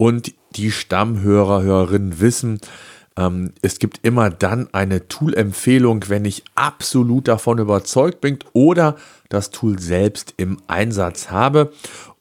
und die Stammhörer, Hörerinnen wissen, ähm, es gibt immer dann eine Tool-Empfehlung, wenn ich absolut davon überzeugt bin oder das Tool selbst im Einsatz habe.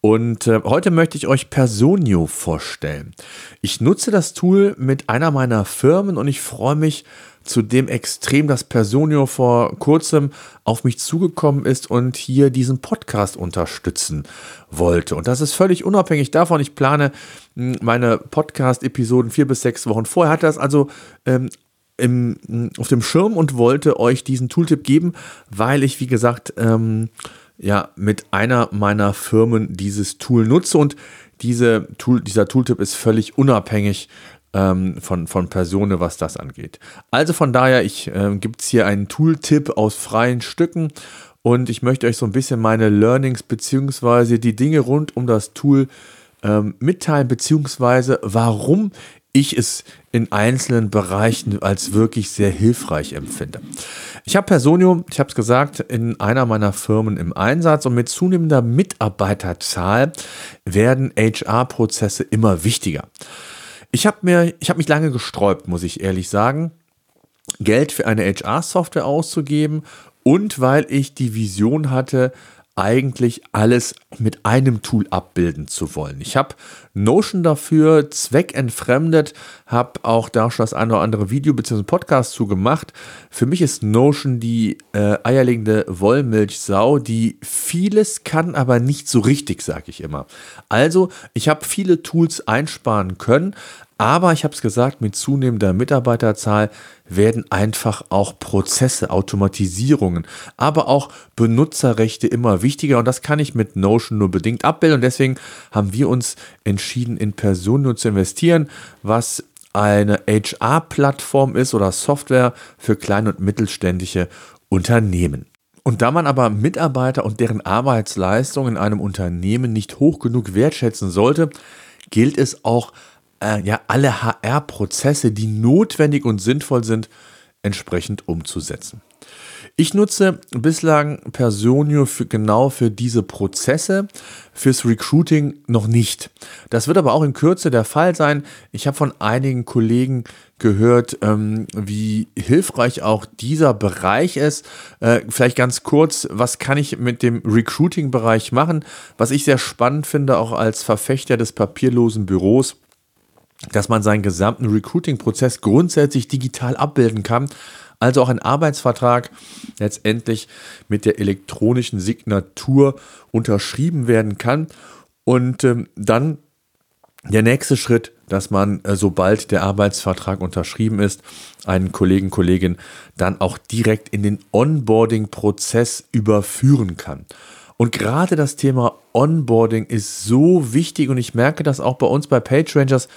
Und äh, heute möchte ich euch Personio vorstellen. Ich nutze das Tool mit einer meiner Firmen und ich freue mich zu dem Extrem, dass Personio vor kurzem auf mich zugekommen ist und hier diesen Podcast unterstützen wollte. Und das ist völlig unabhängig davon. Ich plane hm, meine Podcast-Episoden vier bis sechs Wochen vorher. Hatte das also ähm, im, hm, auf dem Schirm und wollte euch diesen Tooltip geben, weil ich, wie gesagt, ähm, ja, mit einer meiner Firmen dieses Tool nutze und diese Tool, dieser Tooltip ist völlig unabhängig ähm, von, von Personen, was das angeht. Also von daher, ich äh, gibt es hier einen Tooltip aus freien Stücken und ich möchte euch so ein bisschen meine Learnings beziehungsweise die Dinge rund um das Tool ähm, mitteilen, beziehungsweise warum ich es in einzelnen Bereichen als wirklich sehr hilfreich empfinde. Ich habe Personio, ich habe es gesagt, in einer meiner Firmen im Einsatz und mit zunehmender Mitarbeiterzahl werden HR-Prozesse immer wichtiger. Ich habe mir, ich habe mich lange gesträubt, muss ich ehrlich sagen, Geld für eine HR-Software auszugeben und weil ich die Vision hatte, eigentlich alles mit einem Tool abbilden zu wollen. Ich habe Notion dafür zweckentfremdet, habe auch da schon das eine oder andere Video bzw. Podcast zu gemacht. Für mich ist Notion die äh, eierlegende Wollmilchsau, die vieles kann, aber nicht so richtig, sage ich immer. Also, ich habe viele Tools einsparen können, aber ich habe es gesagt, mit zunehmender Mitarbeiterzahl werden einfach auch Prozesse, Automatisierungen, aber auch Benutzerrechte immer wichtiger. Und das kann ich mit Notion nur bedingt abbilden. Und deswegen haben wir uns entschieden, in Personen zu investieren, was eine HR-Plattform ist oder Software für kleine und mittelständische Unternehmen. Und da man aber Mitarbeiter und deren Arbeitsleistung in einem Unternehmen nicht hoch genug wertschätzen sollte, gilt es auch äh, ja, alle HR-Prozesse, die notwendig und sinnvoll sind, entsprechend umzusetzen. Ich nutze bislang Personio für, genau für diese Prozesse, fürs Recruiting noch nicht. Das wird aber auch in Kürze der Fall sein. Ich habe von einigen Kollegen gehört, ähm, wie hilfreich auch dieser Bereich ist. Äh, vielleicht ganz kurz, was kann ich mit dem Recruiting-Bereich machen? Was ich sehr spannend finde, auch als Verfechter des papierlosen Büros dass man seinen gesamten Recruiting-Prozess grundsätzlich digital abbilden kann. Also auch ein Arbeitsvertrag letztendlich mit der elektronischen Signatur unterschrieben werden kann. Und ähm, dann der nächste Schritt, dass man, äh, sobald der Arbeitsvertrag unterschrieben ist, einen Kollegen, Kollegin dann auch direkt in den Onboarding-Prozess überführen kann. Und gerade das Thema Onboarding ist so wichtig und ich merke das auch bei uns bei PageRangers,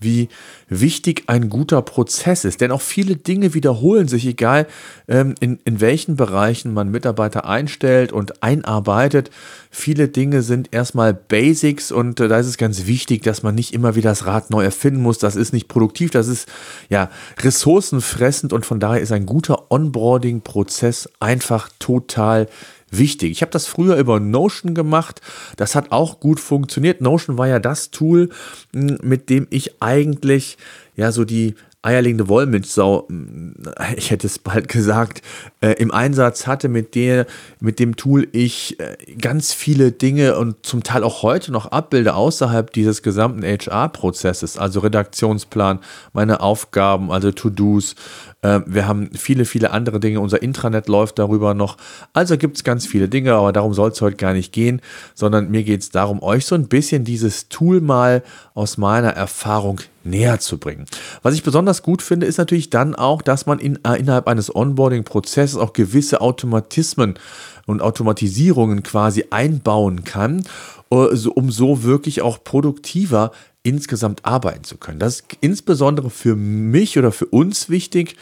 wie wichtig ein guter Prozess ist. Denn auch viele Dinge wiederholen sich, egal ähm, in, in welchen Bereichen man Mitarbeiter einstellt und einarbeitet. Viele Dinge sind erstmal Basics und äh, da ist es ganz wichtig, dass man nicht immer wieder das Rad neu erfinden muss. Das ist nicht produktiv, das ist ja ressourcenfressend und von daher ist ein guter Onboarding-Prozess einfach total wichtig. Ich habe das früher über Notion gemacht. Das hat auch gut funktioniert. Notion war ja das Tool, mit dem ich eigentlich ja so die eierlegende Wollmilchsau, hm, ich hätte es bald gesagt, äh, im Einsatz hatte, mit der, mit dem Tool ich äh, ganz viele Dinge und zum Teil auch heute noch abbilde außerhalb dieses gesamten HR-Prozesses, also Redaktionsplan, meine Aufgaben, also To-Dos, äh, wir haben viele, viele andere Dinge. Unser Intranet läuft darüber noch. Also gibt es ganz viele Dinge, aber darum soll es heute gar nicht gehen, sondern mir geht es darum, euch so ein bisschen dieses Tool mal aus meiner Erfahrung näher zu bringen. Was ich besonders gut finde, ist natürlich dann auch, dass man in, äh, innerhalb eines Onboarding-Prozesses auch gewisse Automatismen und Automatisierungen quasi einbauen kann, äh, um so wirklich auch produktiver insgesamt arbeiten zu können. Das ist insbesondere für mich oder für uns wichtig,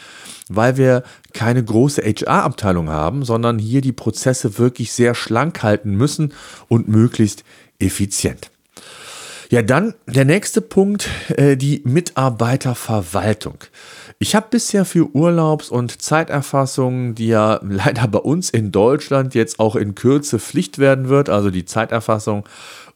weil wir keine große HR-Abteilung haben, sondern hier die Prozesse wirklich sehr schlank halten müssen und möglichst effizient. Ja, dann der nächste Punkt, äh, die Mitarbeiterverwaltung. Ich habe bisher für Urlaubs- und Zeiterfassungen, die ja leider bei uns in Deutschland jetzt auch in Kürze Pflicht werden wird, also die Zeiterfassung,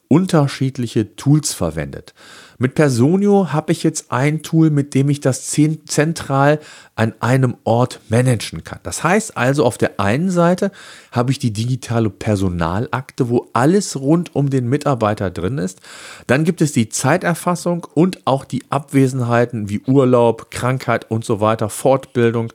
unterschiedliche Tools verwendet. Mit Personio habe ich jetzt ein Tool, mit dem ich das zentral an einem Ort managen kann. Das heißt also, auf der einen Seite habe ich die digitale Personalakte, wo alles rund um den Mitarbeiter drin ist. Dann gibt es die Zeiterfassung und auch die Abwesenheiten wie Urlaub, Krankheit und so weiter, Fortbildung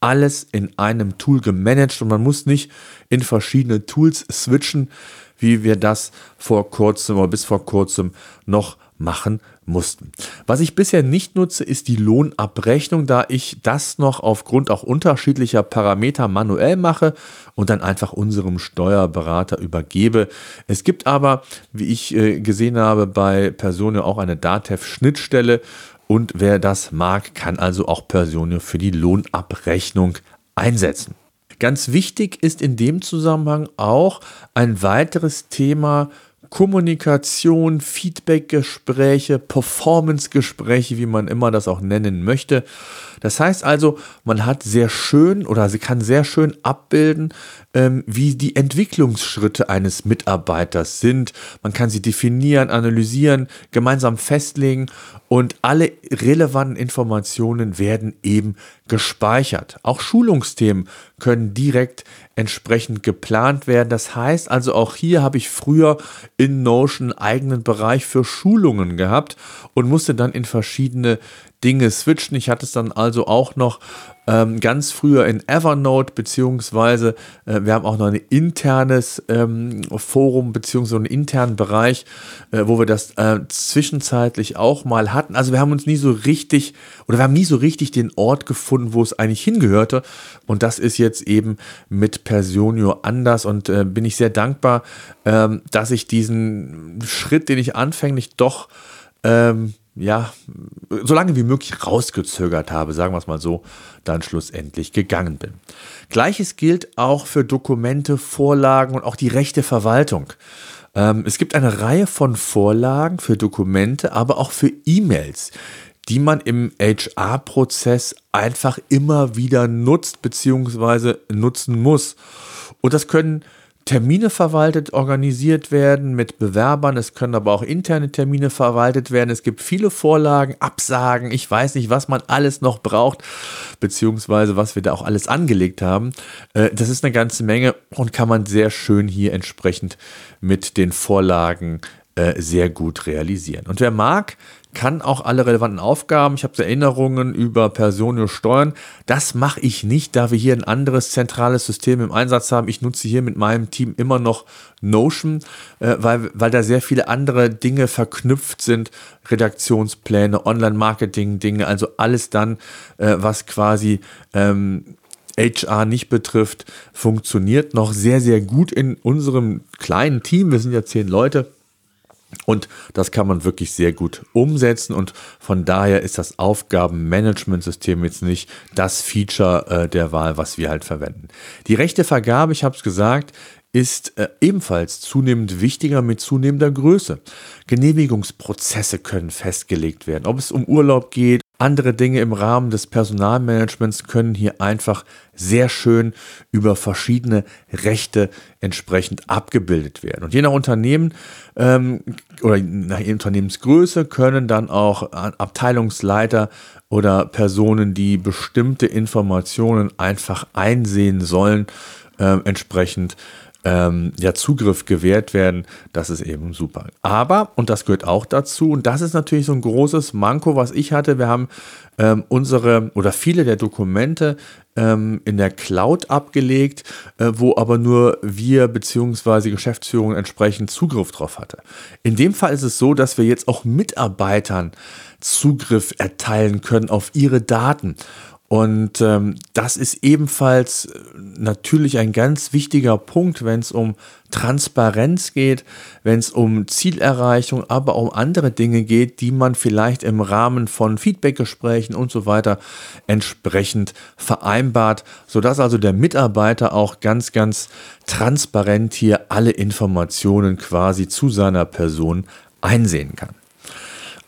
alles in einem Tool gemanagt und man muss nicht in verschiedene Tools switchen, wie wir das vor kurzem oder bis vor kurzem noch machen mussten. Was ich bisher nicht nutze, ist die Lohnabrechnung, da ich das noch aufgrund auch unterschiedlicher Parameter manuell mache und dann einfach unserem Steuerberater übergebe. Es gibt aber, wie ich äh, gesehen habe, bei Personio auch eine Datev-Schnittstelle und wer das mag, kann also auch Personio für die Lohnabrechnung einsetzen. Ganz wichtig ist in dem Zusammenhang auch ein weiteres Thema Kommunikation, Feedbackgespräche, Performancegespräche, wie man immer das auch nennen möchte. Das heißt also, man hat sehr schön oder sie kann sehr schön abbilden, ähm, wie die Entwicklungsschritte eines Mitarbeiters sind. Man kann sie definieren, analysieren, gemeinsam festlegen und alle relevanten Informationen werden eben gespeichert. Auch Schulungsthemen können direkt entsprechend geplant werden. Das heißt also, auch hier habe ich früher in Notion einen eigenen Bereich für Schulungen gehabt und musste dann in verschiedene Dinge switchen. Ich hatte es dann also auch noch ähm, ganz früher in Evernote, beziehungsweise äh, wir haben auch noch ein internes ähm, Forum, beziehungsweise einen internen Bereich, äh, wo wir das äh, zwischenzeitlich auch mal hatten. Also wir haben uns nie so richtig, oder wir haben nie so richtig den Ort gefunden, wo es eigentlich hingehörte. Und das ist jetzt eben mit Personio anders und äh, bin ich sehr dankbar, ähm, dass ich diesen Schritt, den ich anfänglich doch ähm, ja, so lange wie möglich rausgezögert habe, sagen wir es mal so, dann schlussendlich gegangen bin. Gleiches gilt auch für Dokumente, Vorlagen und auch die rechte Verwaltung. Ähm, es gibt eine Reihe von Vorlagen für Dokumente, aber auch für E-Mails, die man im HR-Prozess einfach immer wieder nutzt bzw. nutzen muss. Und das können Termine verwaltet, organisiert werden mit Bewerbern. Es können aber auch interne Termine verwaltet werden. Es gibt viele Vorlagen, Absagen. Ich weiß nicht, was man alles noch braucht, beziehungsweise was wir da auch alles angelegt haben. Äh, das ist eine ganze Menge und kann man sehr schön hier entsprechend mit den Vorlagen äh, sehr gut realisieren. Und wer mag, kann auch alle relevanten Aufgaben, ich habe Erinnerungen über Personio steuern. Das mache ich nicht, da wir hier ein anderes zentrales System im Einsatz haben. Ich nutze hier mit meinem Team immer noch Notion, äh, weil, weil da sehr viele andere Dinge verknüpft sind. Redaktionspläne, Online-Marketing-Dinge, also alles dann, äh, was quasi ähm, HR nicht betrifft, funktioniert noch sehr, sehr gut in unserem kleinen Team. Wir sind ja zehn Leute und das kann man wirklich sehr gut umsetzen und von daher ist das Aufgabenmanagementsystem jetzt nicht das Feature äh, der Wahl, was wir halt verwenden. Die rechte Vergabe, ich habe es gesagt, ist äh, ebenfalls zunehmend wichtiger mit zunehmender Größe. Genehmigungsprozesse können festgelegt werden, ob es um Urlaub geht, andere Dinge im Rahmen des Personalmanagements können hier einfach sehr schön über verschiedene Rechte entsprechend abgebildet werden. Und je nach Unternehmen ähm, oder nach Unternehmensgröße können dann auch Abteilungsleiter oder Personen, die bestimmte Informationen einfach einsehen sollen, äh, entsprechend ähm, ja, Zugriff gewährt werden, das ist eben super. Aber, und das gehört auch dazu, und das ist natürlich so ein großes Manko, was ich hatte, wir haben ähm, unsere oder viele der Dokumente ähm, in der Cloud abgelegt, äh, wo aber nur wir bzw. Geschäftsführung entsprechend Zugriff drauf hatte. In dem Fall ist es so, dass wir jetzt auch Mitarbeitern Zugriff erteilen können auf ihre Daten. Und ähm, das ist ebenfalls äh, natürlich ein ganz wichtiger Punkt, wenn es um Transparenz geht, wenn es um Zielerreichung, aber auch um andere Dinge geht, die man vielleicht im Rahmen von Feedbackgesprächen und so weiter entsprechend vereinbart, sodass also der Mitarbeiter auch ganz, ganz transparent hier alle Informationen quasi zu seiner Person einsehen kann.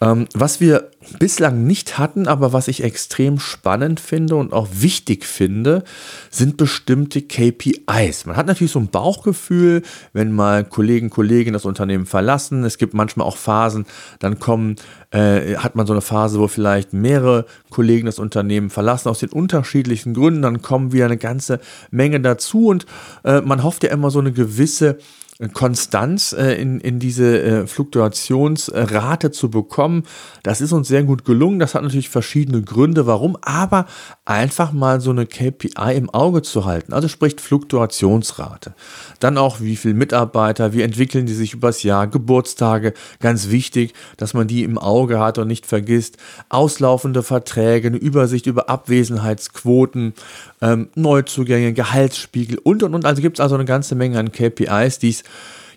Ähm, was wir bislang nicht hatten, aber was ich extrem spannend finde und auch wichtig finde, sind bestimmte KPIs. Man hat natürlich so ein Bauchgefühl, wenn mal Kollegen, Kollegen das Unternehmen verlassen. Es gibt manchmal auch Phasen, dann kommen, äh, hat man so eine Phase, wo vielleicht mehrere Kollegen das Unternehmen verlassen aus den unterschiedlichen Gründen. Dann kommen wieder eine ganze Menge dazu und äh, man hofft ja immer so eine gewisse Konstanz äh, in, in diese äh, Fluktuationsrate zu bekommen. Das ist uns sehr gut gelungen. Das hat natürlich verschiedene Gründe, warum, aber einfach mal so eine KPI im Auge zu halten. Also spricht Fluktuationsrate. Dann auch, wie viele Mitarbeiter, wie entwickeln die sich übers Jahr, Geburtstage, ganz wichtig, dass man die im Auge hat und nicht vergisst. Auslaufende Verträge, eine Übersicht über Abwesenheitsquoten, ähm, Neuzugänge, Gehaltsspiegel und und und. Also gibt es also eine ganze Menge an KPIs, die es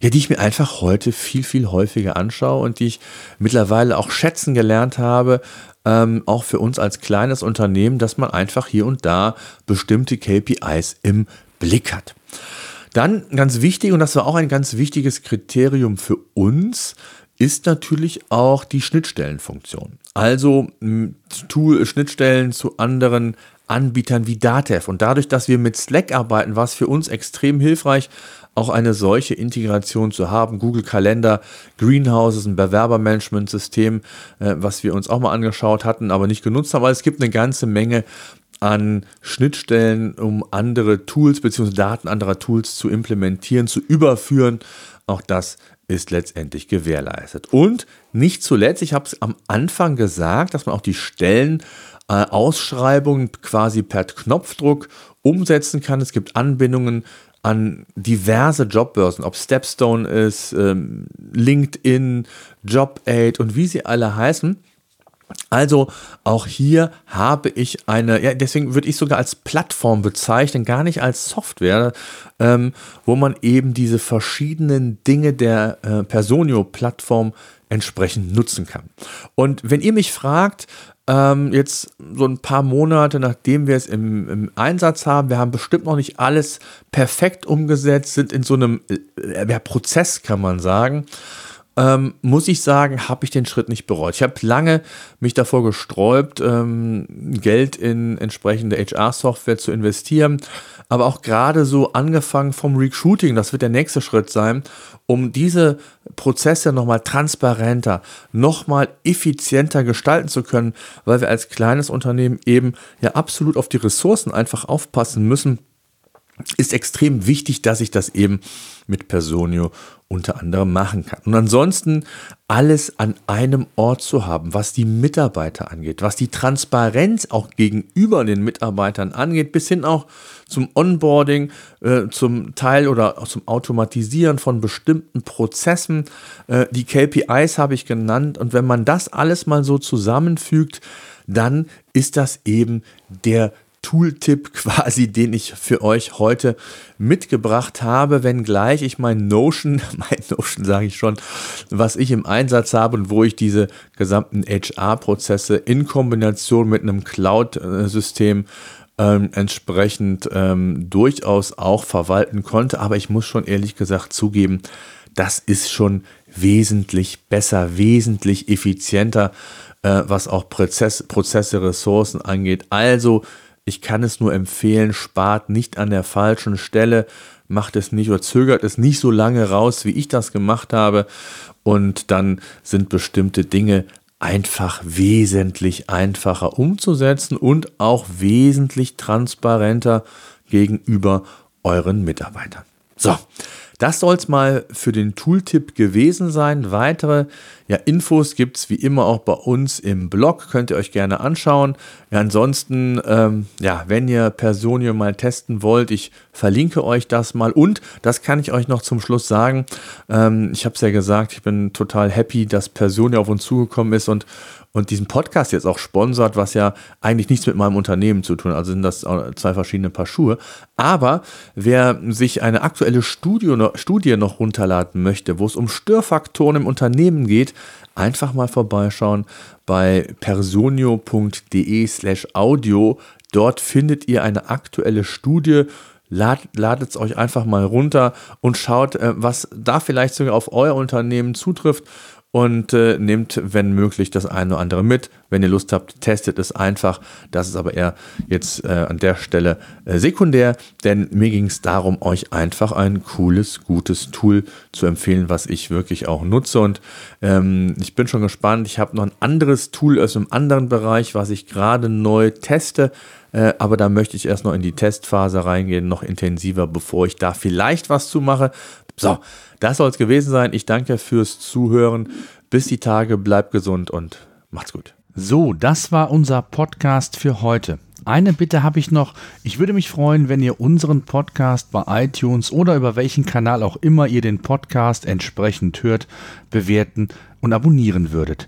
ja, die ich mir einfach heute viel, viel häufiger anschaue und die ich mittlerweile auch schätzen gelernt habe, ähm, auch für uns als kleines Unternehmen, dass man einfach hier und da bestimmte KPIs im Blick hat. Dann ganz wichtig, und das war auch ein ganz wichtiges Kriterium für uns, ist natürlich auch die Schnittstellenfunktion. Also Tool, Schnittstellen zu anderen Anbietern wie Datev. Und dadurch, dass wir mit Slack arbeiten, war es für uns extrem hilfreich, auch eine solche Integration zu haben. Google Kalender, Greenhouse ist ein Bewerbermanagementsystem, äh, was wir uns auch mal angeschaut hatten, aber nicht genutzt haben. Aber es gibt eine ganze Menge an Schnittstellen, um andere Tools bzw. Daten anderer Tools zu implementieren, zu überführen. Auch das ist letztendlich gewährleistet. Und nicht zuletzt, ich habe es am Anfang gesagt, dass man auch die Stellen äh, Ausschreibungen quasi per Knopfdruck umsetzen kann. Es gibt Anbindungen an diverse Jobbörsen, ob Stepstone ist, ähm, LinkedIn, JobAid und wie sie alle heißen. Also auch hier habe ich eine, ja, deswegen würde ich sogar als Plattform bezeichnen, gar nicht als Software, ähm, wo man eben diese verschiedenen Dinge der äh, Personio-Plattform entsprechend nutzen kann. Und wenn ihr mich fragt, ähm, jetzt so ein paar Monate, nachdem wir es im, im, Einsatz haben, wir haben bestimmt noch nicht alles perfekt umgesetzt, sind in so einem äh, Prozess, kann man sagen ähm, muss ich sagen, habe ich den Schritt nicht bereut. Ich habe lange mich davor gesträubt, ähm, Geld in entsprechende HR-Software zu investieren, aber auch gerade so angefangen vom Recruiting, das wird der nächste Schritt sein, um diese Prozesse nochmal transparenter, nochmal effizienter gestalten zu können, weil wir als kleines Unternehmen eben ja absolut auf die Ressourcen einfach aufpassen müssen ist extrem wichtig, dass ich das eben mit Personio unter anderem machen kann. Und ansonsten alles an einem Ort zu haben, was die Mitarbeiter angeht, was die Transparenz auch gegenüber den Mitarbeitern angeht, bis hin auch zum Onboarding, äh, zum Teil oder zum Automatisieren von bestimmten Prozessen. Äh, die KPIs habe ich genannt. Und wenn man das alles mal so zusammenfügt, dann ist das eben der Tooltip quasi, den ich für euch heute mitgebracht habe, wenngleich ich mein Notion, mein Notion sage ich schon, was ich im Einsatz habe und wo ich diese gesamten HR-Prozesse in Kombination mit einem Cloud-System ähm, entsprechend ähm, durchaus auch verwalten konnte. Aber ich muss schon ehrlich gesagt zugeben, das ist schon wesentlich besser, wesentlich effizienter, äh, was auch Prozess, Prozesse, Ressourcen angeht. Also ich kann es nur empfehlen, spart nicht an der falschen Stelle, macht es nicht oder zögert es nicht so lange raus, wie ich das gemacht habe. Und dann sind bestimmte Dinge einfach wesentlich einfacher umzusetzen und auch wesentlich transparenter gegenüber euren Mitarbeitern. So, das soll es mal für den Tooltip gewesen sein. Weitere ja, Infos gibt es wie immer auch bei uns im Blog, könnt ihr euch gerne anschauen. Ja, ansonsten, ähm, ja, wenn ihr Personio mal testen wollt, ich verlinke euch das mal. Und das kann ich euch noch zum Schluss sagen. Ähm, ich habe es ja gesagt, ich bin total happy, dass Personio auf uns zugekommen ist und und diesen Podcast jetzt auch sponsert, was ja eigentlich nichts mit meinem Unternehmen zu tun hat. Also sind das zwei verschiedene Paar Schuhe. Aber wer sich eine aktuelle Studie, Studie noch runterladen möchte, wo es um Störfaktoren im Unternehmen geht, einfach mal vorbeischauen bei personio.de slash audio. Dort findet ihr eine aktuelle Studie ladet es euch einfach mal runter und schaut, äh, was da vielleicht sogar auf euer Unternehmen zutrifft und äh, nehmt, wenn möglich, das eine oder andere mit. Wenn ihr Lust habt, testet es einfach. Das ist aber eher jetzt äh, an der Stelle äh, sekundär, denn mir ging es darum, euch einfach ein cooles, gutes Tool zu empfehlen, was ich wirklich auch nutze. Und ähm, ich bin schon gespannt. Ich habe noch ein anderes Tool aus einem anderen Bereich, was ich gerade neu teste. Äh, aber da möchte ich erst noch in die Testphase reingehen, noch intensiver, bevor ich da vielleicht was zu mache. So, das soll es gewesen sein. Ich danke fürs Zuhören. Bis die Tage, bleibt gesund und macht's gut. So, das war unser Podcast für heute. Eine Bitte habe ich noch. Ich würde mich freuen, wenn ihr unseren Podcast bei iTunes oder über welchen Kanal auch immer ihr den Podcast entsprechend hört, bewerten und abonnieren würdet.